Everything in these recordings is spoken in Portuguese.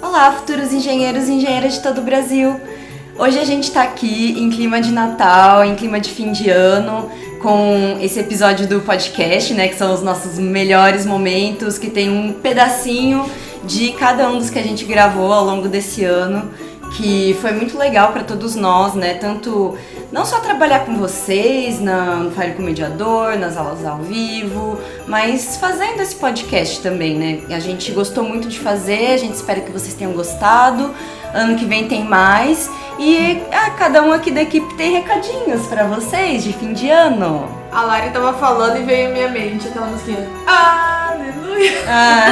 Olá, futuros engenheiros e engenheiras de todo o Brasil. Hoje a gente está aqui em clima de Natal, em clima de fim de ano, com esse episódio do podcast, né, que são os nossos melhores momentos, que tem um pedacinho de cada um dos que a gente gravou ao longo desse ano, que foi muito legal para todos nós, né, tanto não só trabalhar com vocês na, no Fire com Mediador, nas aulas ao vivo, mas fazendo esse podcast também, né? A gente gostou muito de fazer, a gente espera que vocês tenham gostado. Ano que vem tem mais. E ah, cada um aqui da equipe tem recadinhos para vocês de fim de ano. A Lari tava falando e veio à minha mente aquela musiquinha. Aleluia! Ah,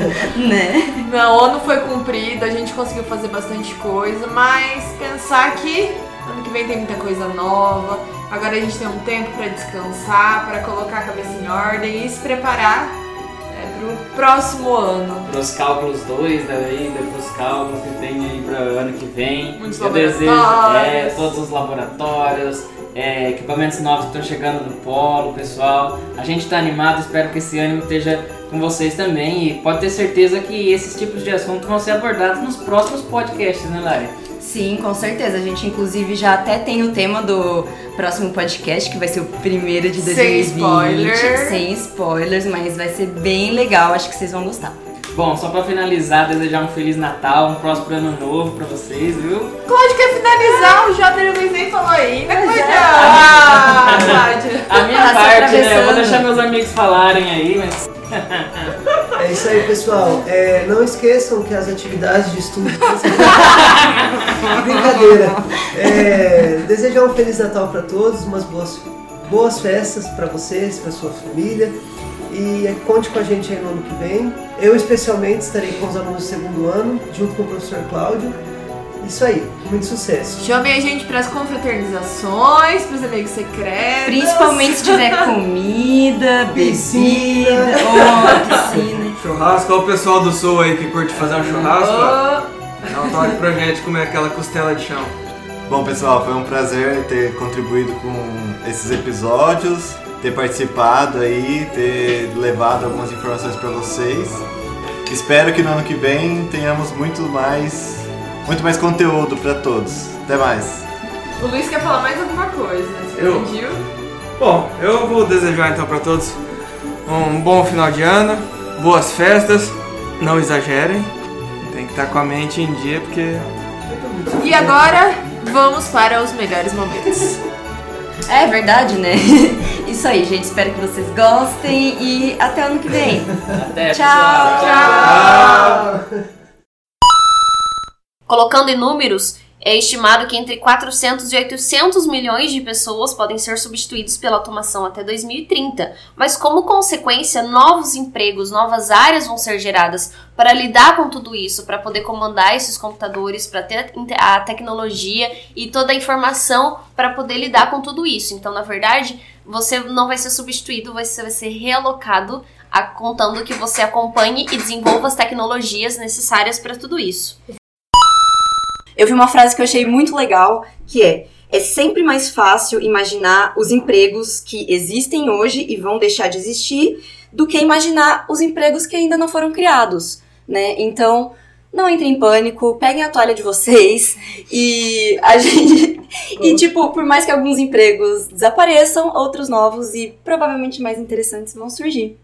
né? Meu ano foi cumprido, a gente conseguiu fazer bastante coisa, mas pensar que ano que vem tem muita coisa nova. Agora a gente tem um tempo para descansar, para colocar a cabeça em ordem e se preparar é, pro próximo ano. Pros cálculos 2 da vida, pros cálculos que tem aí para ano que vem. Muitos Eu desejo é, todos os laboratórios, é, equipamentos novos que estão chegando no polo, pessoal. A gente está animado, espero que esse ânimo esteja com vocês também. E pode ter certeza que esses tipos de assuntos vão ser abordados nos próximos podcasts, né, Lari? Sim, com certeza. A gente, inclusive, já até tem o tema do próximo podcast, que vai ser o primeiro de Sem 2020. spoiler. Sem spoilers, mas vai ser bem legal. Acho que vocês vão gostar. Bom, só para finalizar, desejar um Feliz Natal, um próspero ano novo para vocês, viu? Cláudio quer finalizar, o Jota Luiz nem falou ainda. Cláudio. é. Ah, Cláudio. A minha Tá parte, né? Eu vou deixar meus amigos falarem aí, mas É isso aí, pessoal. É, não esqueçam que as atividades de estudo. Brincadeira. É, desejar um Feliz Natal para todos, umas boas, boas festas para vocês, para sua família. E conte com a gente aí no ano que vem. Eu, especialmente, estarei com os alunos do segundo ano, junto com o professor Cláudio. Isso aí, muito sucesso. Chamem a gente pras confraternizações, pros amigos secretos. Principalmente se tiver comida, Piscina. bebida, oh, piscina. Churrasco, olha o pessoal do sul aí que curte fazer um churrasco. Oh, Dá um toque pra gente comer aquela costela de chão. Bom, pessoal, foi um prazer ter contribuído com esses episódios, ter participado aí, ter levado algumas informações para vocês. Espero que no ano que vem tenhamos muito mais, muito mais conteúdo para todos. Até mais. o Luiz quer falar mais alguma coisa. Você Eu? pediu? Bom, eu vou desejar então pra todos um bom final de ano, boas festas, não exagerem, tem que estar com a mente em dia porque E agora, vamos para os melhores momentos. É verdade, né? Isso aí, gente. Espero que vocês gostem e até ano que vem. até Tchau. pessoal. Colocando em números, é estimado que entre 400 e 800 milhões de pessoas podem ser substituídos pela automação até 2030. Mas, como consequência, novos empregos, novas áreas vão ser geradas para lidar com tudo isso, para poder comandar esses computadores, para ter a tecnologia e toda a informação para poder lidar com tudo isso. Então, na verdade, você não vai ser substituído, você vai ser realocado, contando que você acompanhe e desenvolva as tecnologias necessárias para tudo isso. Eu vi uma frase que eu achei muito legal, que é: é sempre mais fácil imaginar os empregos que existem hoje e vão deixar de existir do que imaginar os empregos que ainda não foram criados, né? Então, não entrem em pânico, peguem a toalha de vocês e a gente e tipo, por mais que alguns empregos desapareçam, outros novos e provavelmente mais interessantes vão surgir.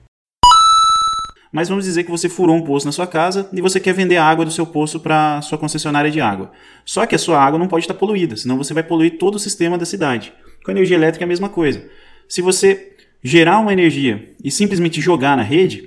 Mas vamos dizer que você furou um poço na sua casa e você quer vender a água do seu poço para sua concessionária de água. Só que a sua água não pode estar poluída, senão você vai poluir todo o sistema da cidade. Com a energia elétrica é a mesma coisa. Se você gerar uma energia e simplesmente jogar na rede,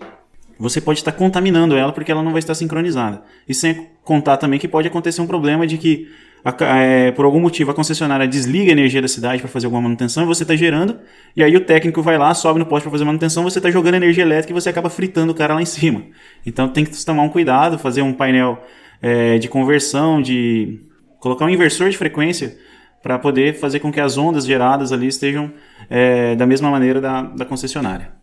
você pode estar contaminando ela porque ela não vai estar sincronizada. E sem contar também que pode acontecer um problema de que a é, por algum motivo a concessionária desliga a energia da cidade para fazer alguma manutenção e você está gerando, e aí o técnico vai lá, sobe no poste para fazer manutenção, você está jogando energia elétrica e você acaba fritando o cara lá em cima. Então tem que tomar um cuidado, fazer um painel é, de conversão, de colocar um inversor de frequência para poder fazer com que as ondas geradas ali estejam é, da mesma maneira da, da concessionária.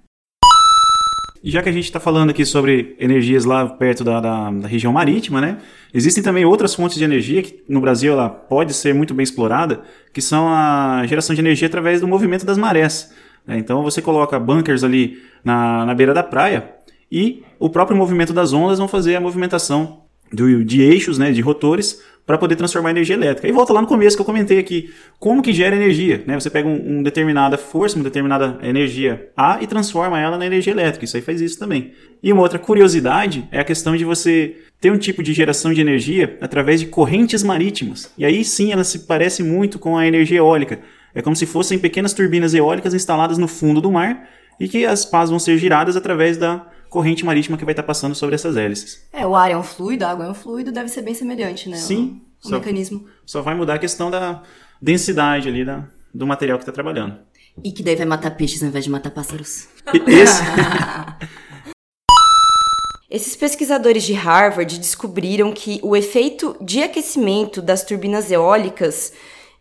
Já que a gente está falando aqui sobre energias lá perto da, da, da região marítima, né? Existem também outras fontes de energia que no Brasil ela pode ser muito bem explorada, que são a geração de energia através do movimento das marés. né? Então você coloca bunkers ali na, na beira da praia e o próprio movimento das ondas vão fazer a movimentação do, de eixos, né, de rotores, para poder transformar energia elétrica. E volta lá no começo que eu comentei aqui, como que gera energia, né? Você pega um, um determinada força, uma determinada energia A e transforma ela na energia elétrica. Isso aí faz isso também. E uma outra curiosidade é a questão de você ter um tipo de geração de energia através de correntes marítimas. E aí sim ela se parece muito com a energia eólica. É como se fossem pequenas turbinas eólicas instaladas no fundo do mar e que as pás vão ser giradas através da corrente marítima que vai estar passando sobre essas hélices. É, o ar é um fluido, a água é um fluido, deve ser bem semelhante, né? Sim. O, o Só- mecanismo. Só vai mudar a questão da densidade ali da, do material que está trabalhando. E que daí vai matar peixes ao invés de matar pássaros. Esse, Esses pesquisadores de Harvard descobriram que o efeito de aquecimento das turbinas eólicas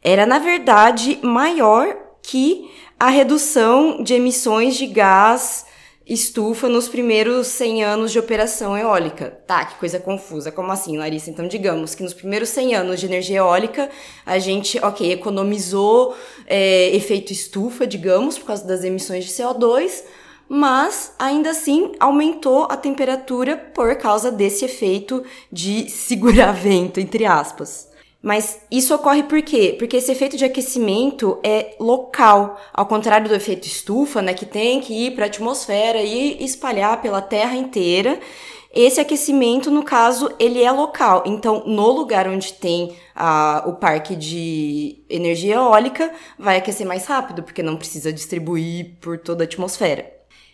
era, na verdade, maior que a redução de emissões de gás estufa nos primeiros 100 anos de operação eólica. Tá, que coisa confusa. Como assim, Larissa? Então, digamos que nos primeiros 100 anos de energia eólica, a gente, ok, economizou é, efeito estufa, digamos, por causa das emissões de CO2, mas ainda assim aumentou a temperatura por causa desse efeito de segurar vento, entre aspas. Mas isso ocorre por quê? Porque esse efeito de aquecimento é local, ao contrário do efeito estufa, né, que tem que ir para a atmosfera e espalhar pela Terra inteira. Esse aquecimento, no caso, ele é local. Então, no lugar onde tem ah, o parque de energia eólica, vai aquecer mais rápido, porque não precisa distribuir por toda a atmosfera.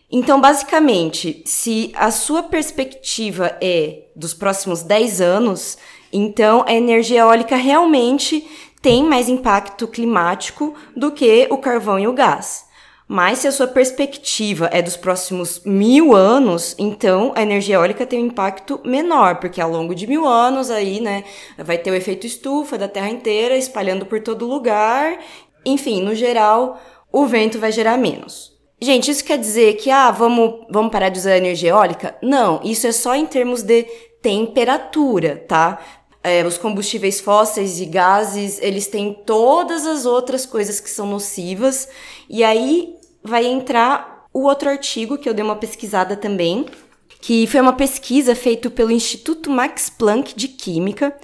Então, basicamente, se a sua perspectiva é dos próximos 10 anos, então a energia eólica realmente tem mais impacto climático do que o carvão e o gás. Mas se a sua perspectiva é dos próximos mil anos, então a energia eólica tem um impacto menor, porque ao longo de mil anos aí, né, vai ter o efeito estufa da Terra inteira espalhando por todo lugar. Enfim, no geral, o vento vai gerar menos. Gente, isso quer dizer que, ah, vamos, vamos parar de usar energia eólica? Não, isso é só em termos de temperatura, tá? É, os combustíveis fósseis e gases, eles têm todas as outras coisas que são nocivas. E aí vai entrar o outro artigo que eu dei uma pesquisada também, que foi uma pesquisa feita pelo Instituto Max Planck de Química,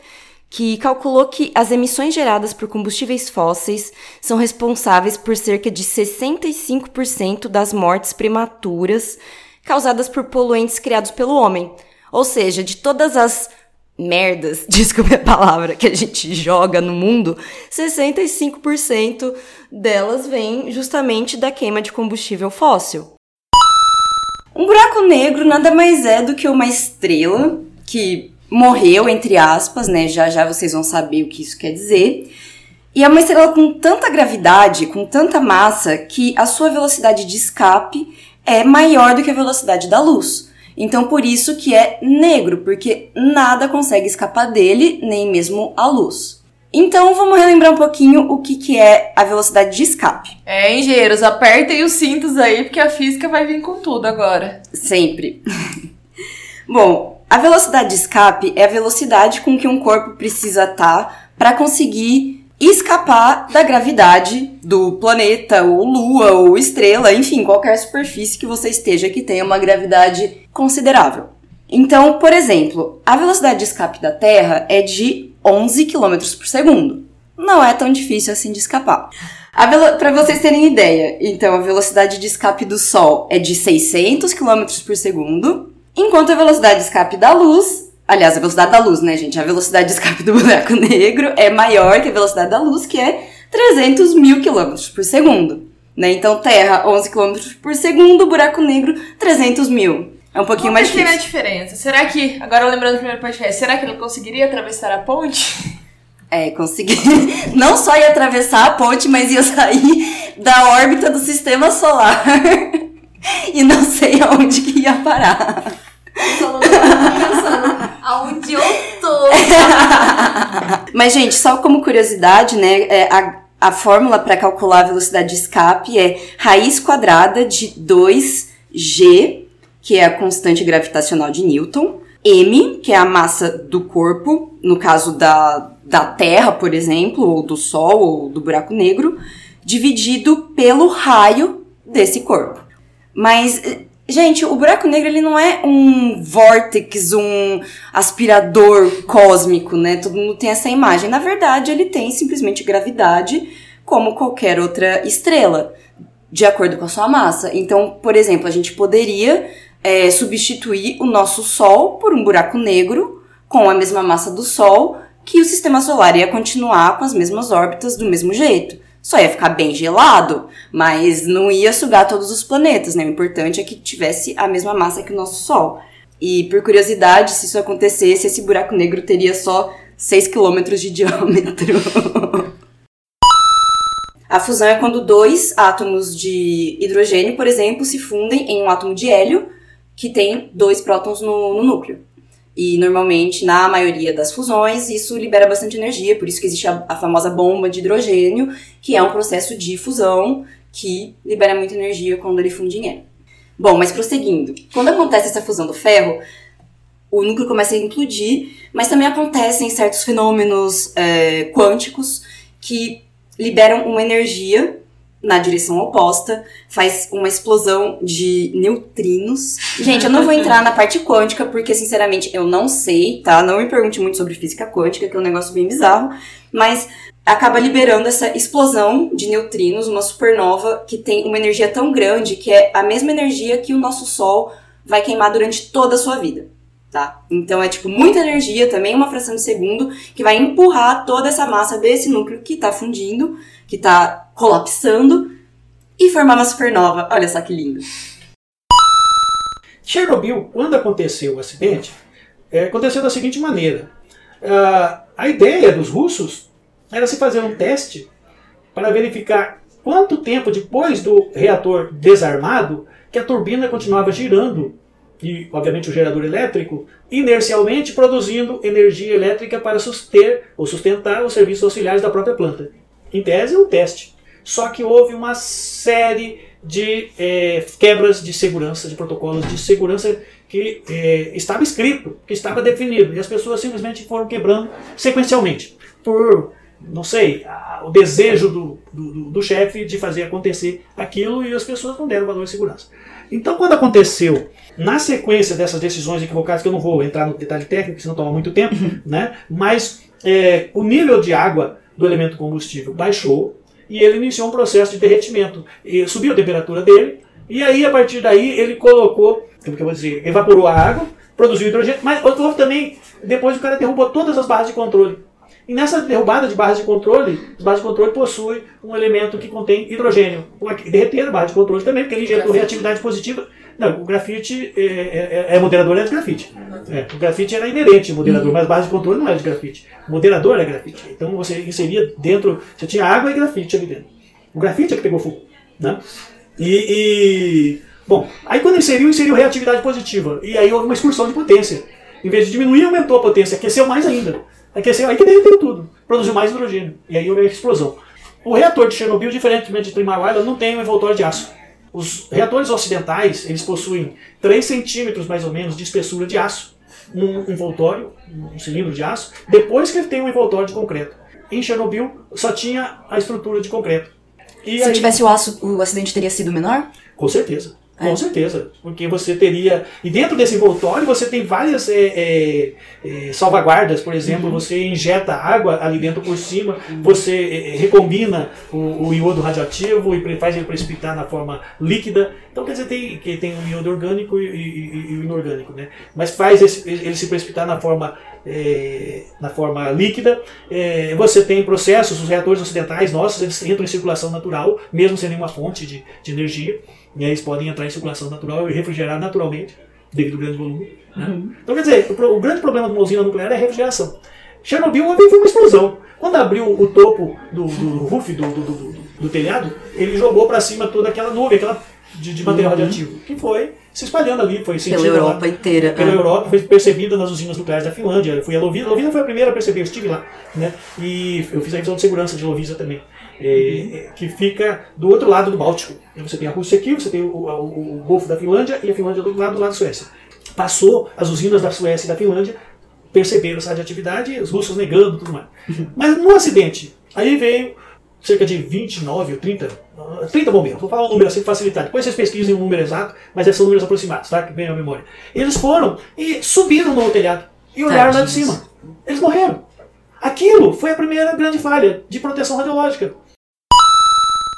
que calculou que as emissões geradas por combustíveis fósseis são responsáveis por cerca de 65% das mortes prematuras causadas por poluentes criados pelo homem. Ou seja, de todas as merdas, desculpe a palavra, que a gente joga no mundo, 65% delas vêm justamente da queima de combustível fóssil. Um buraco negro nada mais é do que uma estrela que morreu, entre aspas, né? Já já vocês vão saber o que isso quer dizer. E é uma estrela com tanta gravidade, com tanta massa, que a sua velocidade de escape é maior do que a velocidade da luz. Então por isso que é negro, porque nada consegue escapar dele, nem mesmo a luz. Então vamos relembrar um pouquinho o que, que é a velocidade de escape. É, engenheiros, apertem os cintos aí, porque a física vai vir com tudo agora. Sempre. Bom, a velocidade de escape é a velocidade com que um corpo precisa estar para conseguir escapar da gravidade do planeta, ou lua, ou estrela, enfim, qualquer superfície que você esteja que tenha uma gravidade considerável. Então, por exemplo, a velocidade de escape da Terra é de 11 km por segundo. Não é tão difícil assim de escapar. Para vocês terem ideia, então a velocidade de escape do Sol é de 600 km por segundo, enquanto a velocidade de escape da luz, aliás, a velocidade da luz, né, gente? A velocidade de escape do buraco negro é maior que a velocidade da luz, que é 300 mil km por segundo. Né? Então, Terra, 11 km por segundo, buraco negro, 300 mil. É um pouquinho mais difícil. diferença. Será que, agora lembrando do primeiro podcast, será que ele conseguiria atravessar a ponte? É, consegui. Não só ia atravessar a ponte, mas ia sair da órbita do sistema solar. e não sei aonde que ia parar. Só pensando aonde eu tô. Mas, gente, só como curiosidade, né? é, a, a fórmula para calcular a velocidade de escape é raiz quadrada de 2g, que é a constante gravitacional de Newton, m, que é a massa do corpo, no caso da, da Terra, por exemplo, ou do Sol, ou do buraco negro, dividido pelo raio desse corpo. Mas eh, Gente, o buraco negro ele não é um vórtex, um aspirador cósmico, né? Todo mundo tem essa imagem. Na verdade, ele tem simplesmente gravidade, como qualquer outra estrela, de acordo com a sua massa. Então, por exemplo, a gente poderia é, substituir o nosso Sol por um buraco negro com a mesma massa do Sol, que o sistema solar ia continuar com as mesmas órbitas do mesmo jeito. Só ia ficar bem gelado, mas não ia sugar todos os planetas, né? O importante é que tivesse a mesma massa que o nosso Sol. E por curiosidade, se isso acontecesse, esse buraco negro teria só 6 km de diâmetro. A fusão é quando dois átomos de hidrogênio, por exemplo, se fundem em um átomo de hélio que tem dois prótons no, no núcleo. E normalmente, na maioria das fusões, isso libera bastante energia, por isso que existe a, a, famosa bomba de hidrogênio, que é um processo de fusão que libera muita energia quando ele funde em hélio. Bom, mas prosseguindo. Quando acontece essa fusão do ferro, o núcleo começa a implodir, mas também acontecem certos fenômenos é, quânticos que liberam uma energia na direção oposta, faz uma explosão de neutrinos. Gente, eu não vou entrar na parte quântica, porque sinceramente eu não sei, tá? Não me pergunte muito sobre física quântica, que é um negócio bem bizarro, mas acaba liberando essa explosão de neutrinos, uma supernova que tem uma energia tão grande que é a mesma energia que o nosso Sol vai queimar durante toda a sua vida. Tá? Então é tipo muita energia, também uma fração de segundo, que vai empurrar toda essa massa desse núcleo que está fundindo, que está colapsando e formar uma supernova. Olha só que lindo. Chernobyl, quando aconteceu o acidente, é, aconteceu da seguinte maneira: uh, a ideia dos russos era se fazer um teste para verificar quanto tempo depois do reator desarmado que a turbina continuava girando e, obviamente, o gerador elétrico, inercialmente produzindo energia elétrica para suster ou sustentar os serviços auxiliares da própria planta. Em tese, é um teste. Só que houve uma série de é, quebras de segurança, de protocolos de segurança que é, estava escrito, que estava definido, e as pessoas simplesmente foram quebrando sequencialmente, por, não sei, a, o desejo do, do, do chefe de fazer acontecer aquilo e as pessoas não deram valor de segurança. Então, quando aconteceu, na sequência dessas decisões equivocadas, que eu não vou entrar no detalhe técnico, senão toma muito tempo, né? mas é, o nível de água do elemento combustível baixou e ele iniciou um processo de derretimento. E subiu a temperatura dele, e aí, a partir daí, ele colocou, como que eu vou dizer, evaporou a água, produziu hidrogênio, mas houve também, depois o cara derrubou todas as barras de controle. E nessa derrubada de barras de controle, as barras de controle possuem um elemento que contém hidrogênio. Derreter a barra de controle também, porque ele injetou reatividade positiva. Não, o grafite é, é, é moderador é de grafite. É, o grafite era inerente ao moderador, mas a barra de controle não era de grafite. O moderador é grafite. Então você inseria dentro, você tinha água e grafite ali dentro. O grafite é que pegou fogo. Né? E, e, Bom, aí quando inseriu, inseriu reatividade positiva. E aí houve uma excursão de potência. Em vez de diminuir, aumentou a potência, aqueceu mais ainda. Aqueceu, aí que derreteu tudo. Produziu mais hidrogênio. E aí houve a explosão. O reator de Chernobyl, diferentemente de Three Mile Island, não tem um envoltório de aço. Os reatores ocidentais, eles possuem 3 centímetros mais ou menos de espessura de aço num envoltório, um cilindro de aço, depois que ele tem um envoltório de concreto. Em Chernobyl só tinha a estrutura de concreto. E Se aí, tivesse o aço, o acidente teria sido menor? Com certeza. Com é. certeza, porque você teria. E dentro desse envoltório você tem várias é, é, é, salvaguardas, por exemplo, uhum. você injeta água ali dentro por cima, uhum. você é, recombina o, o, iodo radioativo e faz ele precipitar na forma líquida. Então, quer dizer, tem, que tem o iodo orgânico e, e, e o inorgânico, né? Mas faz esse, ele se precipitar na forma é, na forma líquida. É, você tem processos, os reatores ocidentais nossos, eles entram em circulação natural, mesmo sem nenhuma fonte de, de energia. E aí eles podem entrar em circulação natural e refrigerar naturalmente, devido ao grande volume. Né? Uhum. Então, quer dizer, o, o, grande problema de uma usina nuclear é a refrigeração. Chernobyl uma foi uma explosão. Quando abriu o topo do, do roof do, do, do, do telhado, ele jogou para cima toda aquela nuvem, aquela de, de material uhum. radioativo, que foi se espalhando ali, foi sentida pela Europa lá, inteira. Pela é. Europa, foi percebida nas usinas nucleares da Finlândia. Fui a Lovisa, Lovisa foi a primeira a perceber, eu estive lá, né? E eu fiz a revisão de segurança de Lovisa também é, que fica do outro lado do Báltico. Você tem a Rússia aqui, você tem o, o, o Golfo da Finlândia e a Finlândia do lado do lado da Suécia. Passou as usinas da Suécia e da Finlândia, perceberam essa radioatividade, os russos negando tudo mais. Mas no acidente, aí veio cerca de 29 ou 30, ah, 30 bombeiros, vou falar um número assim para facilitar. Depois vocês pesquisem um número exato, mas esses são números aproximados, tá? Que vem à memória. Eles foram e subiram no telhado e olharam lá de cima. Eles morreram. Aquilo foi a primeira grande falha de proteção radiológica.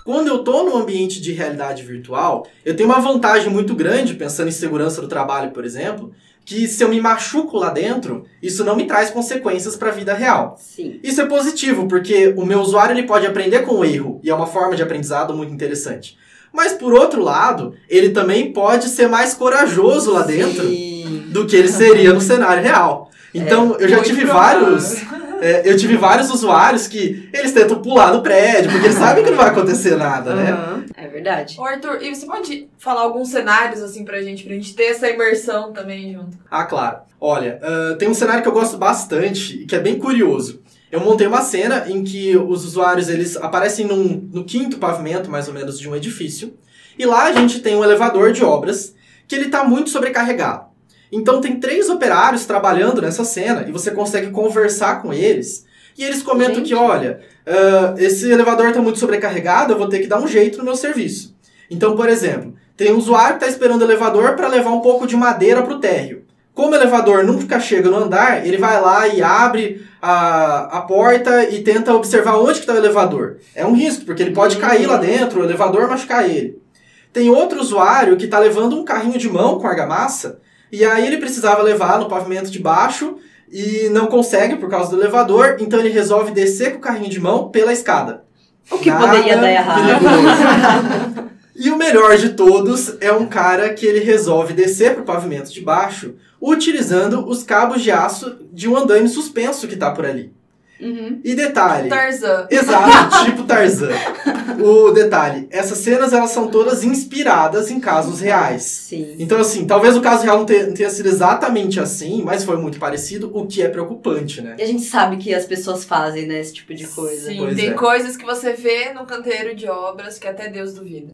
Quando eu estou no ambiente de realidade virtual, eu tenho uma vantagem muito grande, pensando em segurança do trabalho, por exemplo, que se eu me machuco lá dentro, isso não me traz consequências para a vida real. Sim. Isso é positivo, porque o meu usuário ele pode aprender com o erro, e é uma forma de aprendizado muito interessante. Mas por outro lado, ele também pode ser mais corajoso lá dentro Sim. do que ele seria no cenário real. Então, eu já tive provável. vários é, eu tive vários usuários que eles tentam pular do prédio, porque eles sabem que não vai acontecer nada, né? Aham, É verdade. Ô, Arthur, e você pode falar alguns cenários assim pra gente, pra gente ter essa imersão também junto? Ah, claro. Olha, ah, tem um cenário que eu gosto bastante e que é bem curioso. Eu montei uma cena em que os usuários eles aparecem num, no quinto pavimento, mais ou menos, de um edifício. E lá a gente tem um elevador de obras que ele está muito sobrecarregado. Então tem três operários trabalhando nessa cena e você consegue conversar com eles. E eles comentam Gente. que, olha, ah, esse elevador está muito sobrecarregado, eu vou ter que dar um jeito no meu serviço. Então, por exemplo, tem um usuário que está esperando o elevador para levar um pouco de madeira para o térreo. Como o elevador nunca chega no andar, ele vai lá e abre a, a porta e tenta observar onde está o elevador. É um risco, porque ele pode cair lá dentro, o elevador machucar ele. Tem outro usuário que está levando um carrinho de mão com argamassa, e aí ele precisava levar no pavimento de baixo e não consegue por causa do elevador, então ele resolve descer com o carrinho de mão pela escada. O que Nada poderia dar errado? E o melhor de todos é um cara que ele resolve descer pro pavimento de baixo utilizando os cabos de aço de um andaime suspenso que tá por ali. Uhum. E detalhe. Tarzan. Exato, tipo Tarzan. O detalhe, essas cenas elas são todas inspiradas em casos reais. Sim. Então, assim, talvez o caso real não tenha, não tenha sido exatamente assim, mas foi muito parecido, o que é preocupante, né? E a gente sabe que as pessoas fazem, né, esse tipo de coisa. Sim, Pois tem é. coisas que você vê no canteiro de obras que até Deus duvida.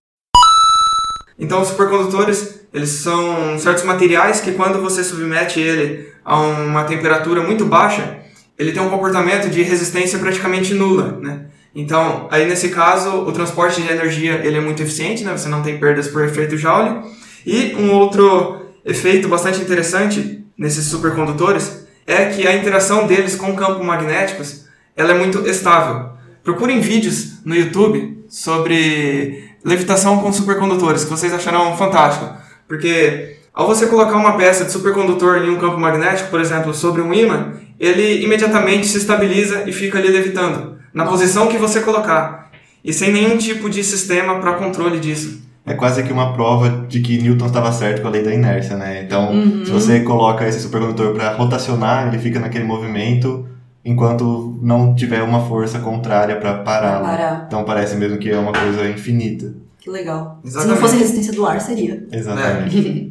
Então, os supercondutores, eles são certos materiais que quando você submete ele a uma temperatura muito baixa, ele tem um comportamento de resistência praticamente nula, né? Então, aí nesse caso, o transporte de energia ele é muito eficiente, né? Você não tem perdas por efeito Joule. E um outro efeito bastante interessante nesses supercondutores é que a interação deles com campos magnéticos ela é muito estável. Procurem vídeos no YouTube sobre levitação com supercondutores, que vocês acharão fantástico. Porque ao você colocar uma peça de supercondutor em um campo magnético, por exemplo, sobre um ímã, ele imediatamente se estabiliza e fica ali levitando, na posição que você colocar. E sem nenhum tipo de sistema para controle disso. É quase que uma prova de que Newton estava certo com a lei da inércia, né? Então, Uhum. se você coloca esse supercondutor para rotacionar, ele fica naquele movimento enquanto não tiver uma força contrária para pará-lo. Parar. Então parece mesmo que é uma coisa infinita. Que legal. Se Exatamente. não fosse a resistência do ar, seria. Exatamente.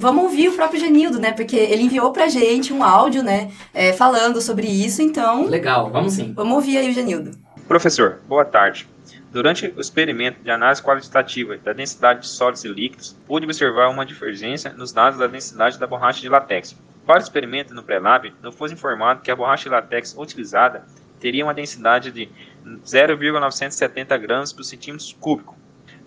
Vamos ouvir o próprio Genildo, né? Porque ele enviou pra gente um áudio, né? é, falando sobre isso, então. Legal, vamos sim. Vamos ouvir aí o Genildo. Professor, boa tarde. Durante o experimento de análise qualitativa da densidade de sólidos e líquidos, pude observar uma divergência nos dados da densidade da borracha de látex. Para o experimento no pré-lab, não foi informado que a borracha de látex utilizada teria uma densidade de 0,970 gramas por centímetro cúbico.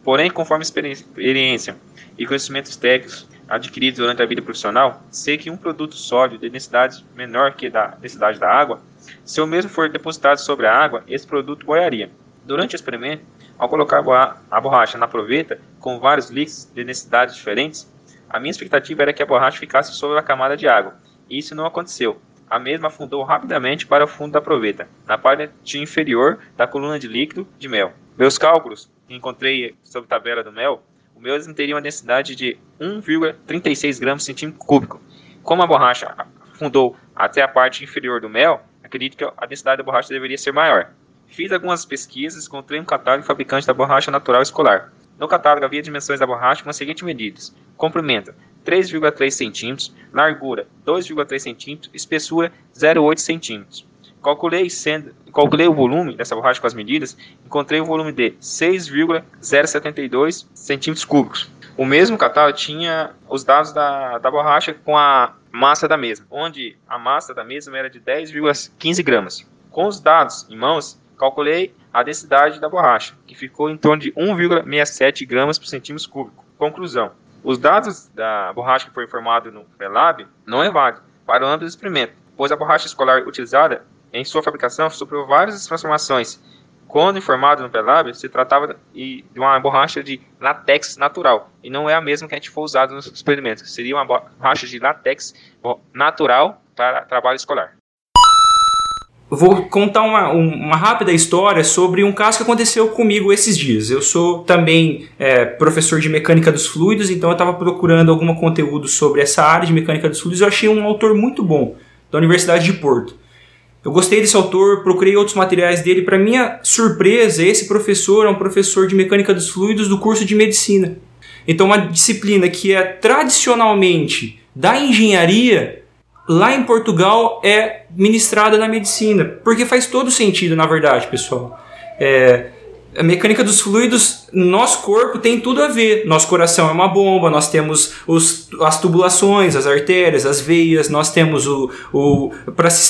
Porém, conforme experi- experiência e conhecimentos técnicos adquiridos durante a vida profissional, sei que um produto sólido de densidade menor que da densidade da água, se o mesmo for depositado sobre a água, esse produto boiaria. Durante o experimento, ao colocar a borra- a borracha na proveta com vários líquidos de densidades diferentes, a minha expectativa era que a borracha ficasse sobre a camada de água. E isso não aconteceu. A mesma afundou rapidamente para o fundo da proveta, na parte inferior da coluna de líquido de mel. Meus cálculos, que encontrei sobre a tabela do mel, o meu teria uma densidade de 1,36 gramas por centímetro cúbico. Como a borracha afundou até a parte inferior do mel, acredito que a densidade da borracha deveria ser maior. Fiz algumas pesquisas e encontrei um catálogo fabricante da borracha natural escolar. No catálogo havia dimensões da borracha com as seguintes medidas: comprimento 3,3 cm, largura 2,3 cm, espessura 0,8 cm. Calculei, sendo, calculei o volume dessa borracha com as medidas, encontrei um volume de 6,072 centímetros cúbicos. O mesmo catálogo tinha os dados da, da borracha com a massa da mesma, onde a massa da mesma era de 10,15 gramas. Com os dados em mãos, Calculei a densidade da borracha, que ficou em torno de 1,67 gramas por centímetro cúbico. Conclusão: os dados da borracha que foi informado no Prelab não é válido para o âmbito do experimento, pois a borracha escolar utilizada em sua fabricação sofreu várias transformações. Quando informado no Prelab, se tratava de uma borracha de látex natural, e não é a mesma que a gente for usado nos experimentos, seria uma borracha de látex natural para trabalho escolar. Vou contar uma, uma rápida história sobre um caso que aconteceu comigo esses dias. Eu sou também é, professor de mecânica dos fluidos, então eu estava procurando algum conteúdo sobre essa área de mecânica dos fluidos. Eu achei um autor muito bom, da Universidade de Porto. Eu gostei desse autor, procurei outros materiais dele. Para minha surpresa, esse professor é um professor de mecânica dos fluidos do curso de medicina. Então, uma disciplina que é tradicionalmente da engenharia lá em Portugal é ministrada na medicina, porque faz todo sentido, na verdade, pessoal. É, a mecânica dos fluidos, nosso corpo tem tudo a ver. Nosso coração é uma bomba, nós temos os, as tubulações, as artérias, as veias, nós temos o, o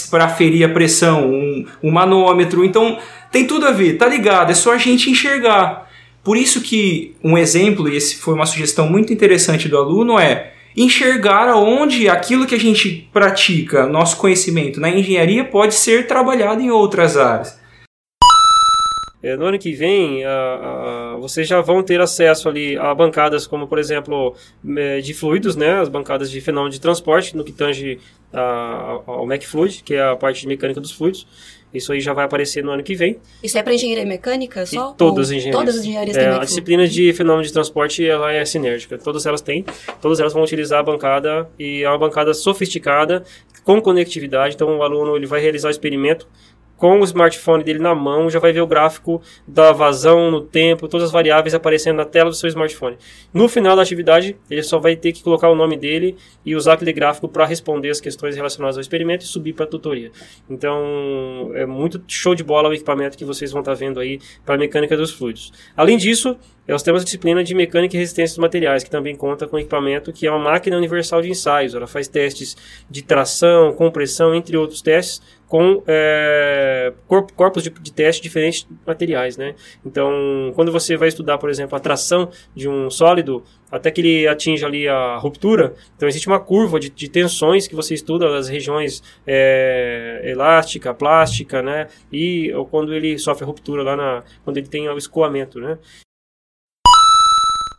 para aferir a pressão, um, um manômetro. Então tem tudo a ver, tá ligado? É só a gente enxergar. Por isso que um exemplo, e esse foi uma sugestão muito interessante do aluno, é enxergar aonde aquilo que a gente pratica, nosso conhecimento na engenharia, pode ser trabalhado em outras áreas. É, no ano que vem, a, a, vocês já vão ter acesso ali a bancadas como, por exemplo, é, de fluidos, né, as bancadas de fenômeno de transporte, no que tange a, ao MacFluid, que é a parte de mecânica dos fluidos. Isso aí já vai aparecer no ano que vem. Isso é para engenharia mecânica só? E todas as engenharias. Todas as engenharias é, A disciplina de fenômeno de transporte ela é sinérgica. Todas elas têm. Todas elas vão utilizar a bancada e é uma bancada sofisticada com conectividade. Então o aluno ele vai realizar o experimento com o smartphone dele na mão, já vai ver o gráfico da vazão no tempo, todas as variáveis aparecendo na tela do seu smartphone. No final da atividade, ele só vai ter que colocar o nome dele e usar aquele gráfico para responder as questões relacionadas ao experimento e subir para a tutoria. Então, é muito show de bola o equipamento que vocês vão estar tá vendo aí para a mecânica dos fluidos. Além disso, nós temos a disciplina de mecânica e resistência dos materiais, que também conta com equipamento que é uma máquina universal de ensaios. Ela faz testes de tração, compressão, entre outros testes, com é, corpos de, de, teste diferentes de materiais, né? Então, quando você vai estudar, por exemplo, a tração de um sólido até que ele atinja ali a ruptura, então existe uma curva de, de tensões que você estuda das regiões é, elástica, plástica, né? E ou quando ele sofre ruptura lá na, quando ele tem o escoamento, né?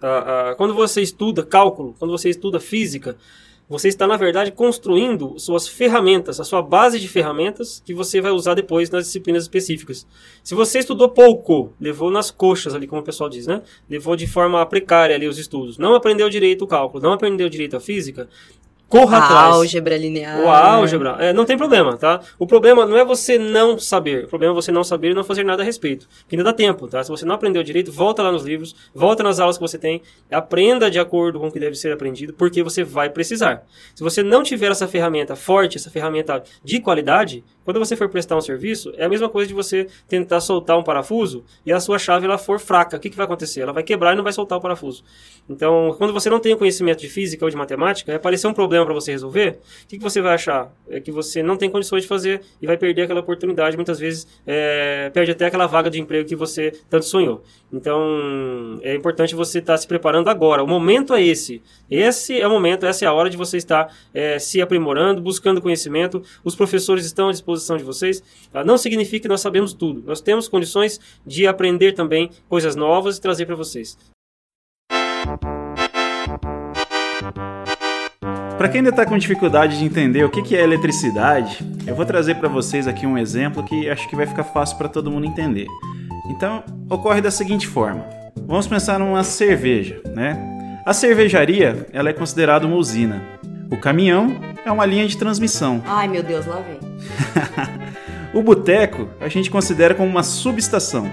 Ah, ah, quando você estuda cálculo, quando você estuda física, você está, na verdade, construindo suas ferramentas, a sua base de ferramentas que você vai usar depois nas disciplinas específicas. Se você estudou pouco, levou nas coxas ali, como o pessoal diz, né? Levou de forma precária ali os estudos, não aprendeu direito o cálculo, não aprendeu direito a física, corra a atrás. álgebra linear. O álgebra. É, não tem problema, tá? O problema não é você não saber. O problema é você não saber e não fazer nada a respeito. Porque ainda dá tempo, tá? Se você não aprendeu direito, volta lá nos livros, volta nas aulas que você tem, aprenda de acordo com o que deve ser aprendido, porque você vai precisar. Se você não tiver essa ferramenta forte, essa ferramenta de qualidade, quando você for prestar um serviço, é a mesma coisa de você tentar soltar um parafuso e a sua chave ela for fraca. O que, que vai acontecer? Ela vai quebrar e não vai soltar o parafuso. Então, quando você não tem conhecimento de física ou de matemática, aparecer um problema para você resolver, o que, que você vai achar? É que você não tem condições de fazer e vai perder aquela oportunidade. Muitas vezes, é, perde até aquela vaga de emprego que você tanto sonhou. Então, é importante você estar tá se preparando agora. O momento é esse. Esse é o momento, essa é a hora de você estar é, se aprimorando, buscando conhecimento. Os professores estão à disposição de vocês, não significa que nós sabemos tudo. Nós temos condições de aprender também coisas novas e trazer para vocês. Para quem ainda está com dificuldade de entender o que é eletricidade, eu vou trazer para vocês aqui um exemplo que acho que vai ficar fácil para todo mundo entender. Então, ocorre da seguinte forma: vamos pensar numa cerveja, né? A cervejaria ela é considerada uma usina. O caminhão é uma linha de transmissão. Ai meu Deus, lá vem. o boteco a gente considera como uma subestação.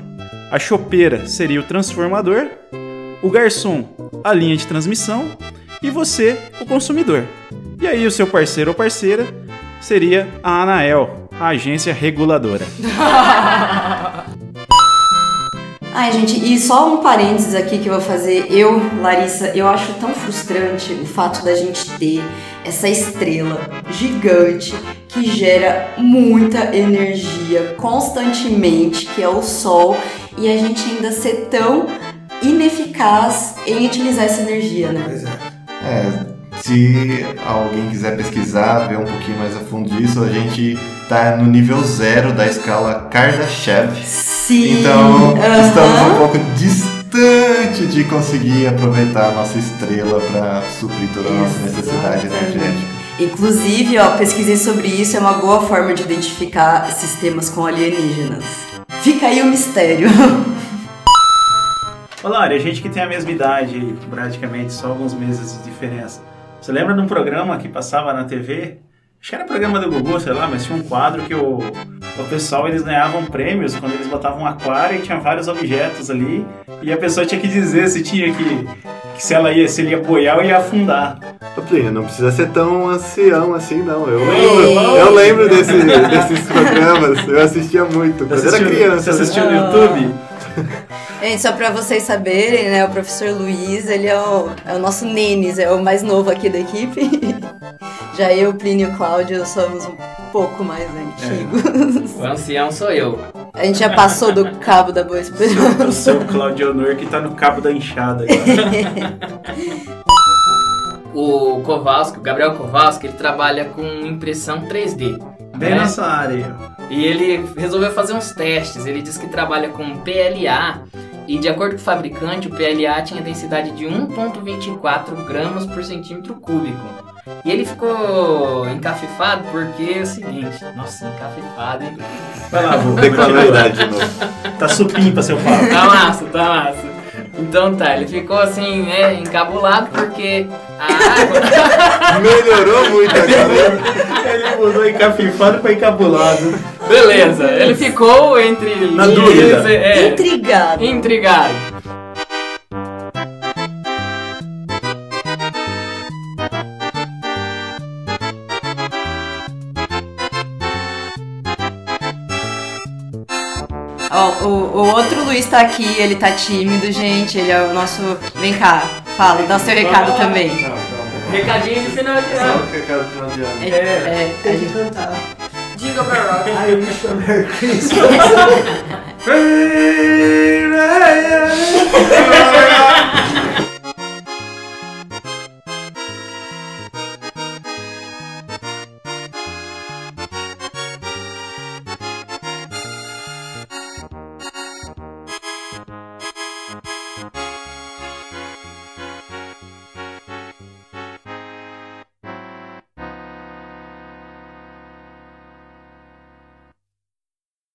A chopeira seria o transformador, o garçom a linha de transmissão e você o consumidor. E aí o seu parceiro ou parceira seria a Anael, a agência reguladora. Ai, gente, e só um parênteses aqui que eu vou fazer. Eu, Larissa, eu acho tão frustrante o fato da gente ter essa estrela gigante que gera muita energia constantemente, que é o sol, e a gente ainda ser tão ineficaz em utilizar essa energia, né? Pois é. É, se alguém quiser pesquisar, ver um pouquinho mais a fundo disso, a gente tá no nível zero da escala Kardashev. Sim. Então, aham. estamos um pouco distante de conseguir aproveitar a nossa estrela para suprir toda a nossa necessidade energética. Inclusive, ó, pesquisei sobre isso, é uma boa forma de identificar sistemas com alienígenas. Fica aí o mistério. Olá, a gente que tem a mesma idade, praticamente, só alguns meses de diferença. Você lembra de um programa que passava na TV? Acho que era programa do Gugu, sei lá, mas tinha um quadro que o, o pessoal eles ganhavam prêmios quando eles botavam um aquário e tinha vários objetos ali e a pessoa tinha que dizer se tinha que, que se ela ia, se ele ia boiar ou ia afundar. Plínio, não precisa ser tão ancião assim, não. Eu lembro, eu lembro desse- desses programas, eu assistia muito. Quando era assistiu- criança. você assistiu né? no YouTube? Gente, só pra vocês saberem, né, o professor Luiz, ele é o, é o nosso Nenes, é o mais novo aqui da equipe. Já eu, Plínio e o Cláudio somos um pouco mais antigos. O ancião sou eu. A gente já passou do cabo da boa O esperança. seu Claudio Honor que tá no cabo da enxada agora. O Kowalski, o Gabriel Kowalski, ele trabalha com impressão 3D. Bem né? nessa área. E ele resolveu fazer uns testes. Ele disse que trabalha com PLA e, de acordo com o fabricante, o PLA tinha densidade de 1,24 gramas por centímetro cúbico. E ele ficou encafifado porque é o seguinte: nossa, encafifado, hein? Vai lá, vô. Declara a idade de novo. Tá supimpa seu papo. Tá massa, tá massa. Então tá, ele ficou assim, né, encabulado porque a água. Melhorou muito agora. Ele mudou encafifado pra encabulado. Beleza, ele ficou entre. Na dúvida. É, Intrigado. intrigado. Ó, o, o outro Luiz tá aqui, ele tá tímido, gente. Ele é o nosso. Vem cá, fala, dá o seu recado também. Recadinho de final de Só ano. o recado final de ano. É, é, a Tem que cantar. Jingle Bell Rock. I wish you a Merry Christmas.